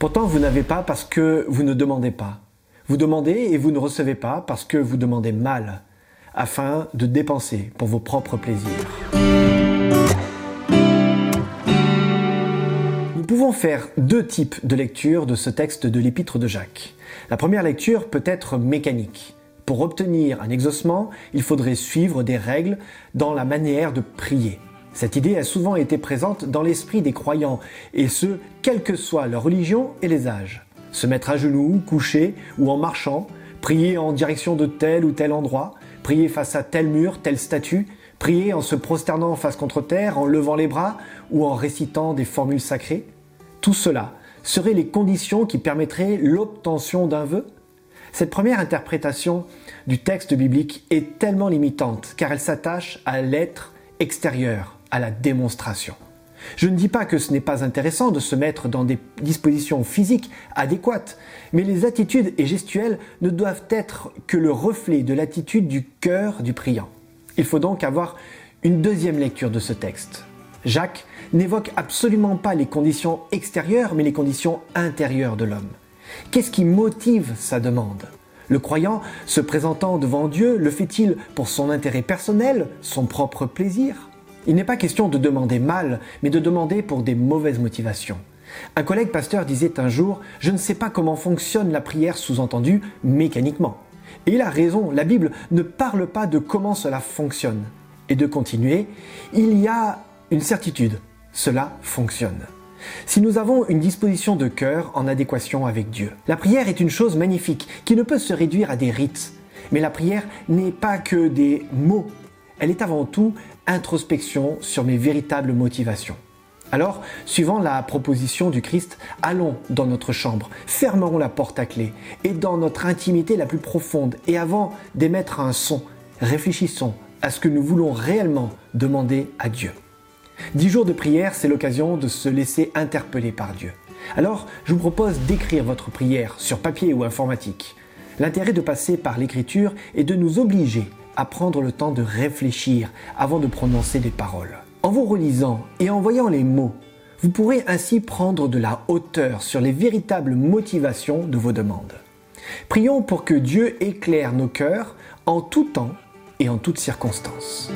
Pourtant, vous n'avez pas parce que vous ne demandez pas. Vous demandez et vous ne recevez pas parce que vous demandez mal, afin de dépenser pour vos propres plaisirs. Nous pouvons faire deux types de lecture de ce texte de l'épître de Jacques. La première lecture peut être mécanique. Pour obtenir un exaucement, il faudrait suivre des règles dans la manière de prier. Cette idée a souvent été présente dans l'esprit des croyants, et ce, quelle que soit leur religion et les âges. Se mettre à genoux, coucher ou en marchant, prier en direction de tel ou tel endroit, prier face à tel mur, telle statue, prier en se prosternant face contre terre, en levant les bras ou en récitant des formules sacrées. Tout cela seraient les conditions qui permettraient l'obtention d'un vœu Cette première interprétation du texte biblique est tellement limitante car elle s'attache à l'être extérieur, à la démonstration. Je ne dis pas que ce n'est pas intéressant de se mettre dans des dispositions physiques adéquates, mais les attitudes et gestuelles ne doivent être que le reflet de l'attitude du cœur du priant. Il faut donc avoir une deuxième lecture de ce texte. Jacques n'évoque absolument pas les conditions extérieures, mais les conditions intérieures de l'homme. Qu'est-ce qui motive sa demande? Le croyant, se présentant devant Dieu, le fait-il pour son intérêt personnel, son propre plaisir? Il n'est pas question de demander mal, mais de demander pour des mauvaises motivations. Un collègue pasteur disait un jour, je ne sais pas comment fonctionne la prière sous-entendue mécaniquement. Et il a raison, la Bible ne parle pas de comment cela fonctionne. Et de continuer, il y a une certitude, cela fonctionne. Si nous avons une disposition de cœur en adéquation avec Dieu. La prière est une chose magnifique qui ne peut se réduire à des rites. Mais la prière n'est pas que des mots. Elle est avant tout introspection sur mes véritables motivations. Alors, suivant la proposition du Christ, allons dans notre chambre, fermerons la porte à clé, et dans notre intimité la plus profonde, et avant d'émettre un son, réfléchissons à ce que nous voulons réellement demander à Dieu. Dix jours de prière, c'est l'occasion de se laisser interpeller par Dieu. Alors, je vous propose d'écrire votre prière sur papier ou informatique. L'intérêt de passer par l'écriture est de nous obliger à prendre le temps de réfléchir avant de prononcer des paroles. En vous relisant et en voyant les mots, vous pourrez ainsi prendre de la hauteur sur les véritables motivations de vos demandes. Prions pour que Dieu éclaire nos cœurs en tout temps et en toutes circonstances.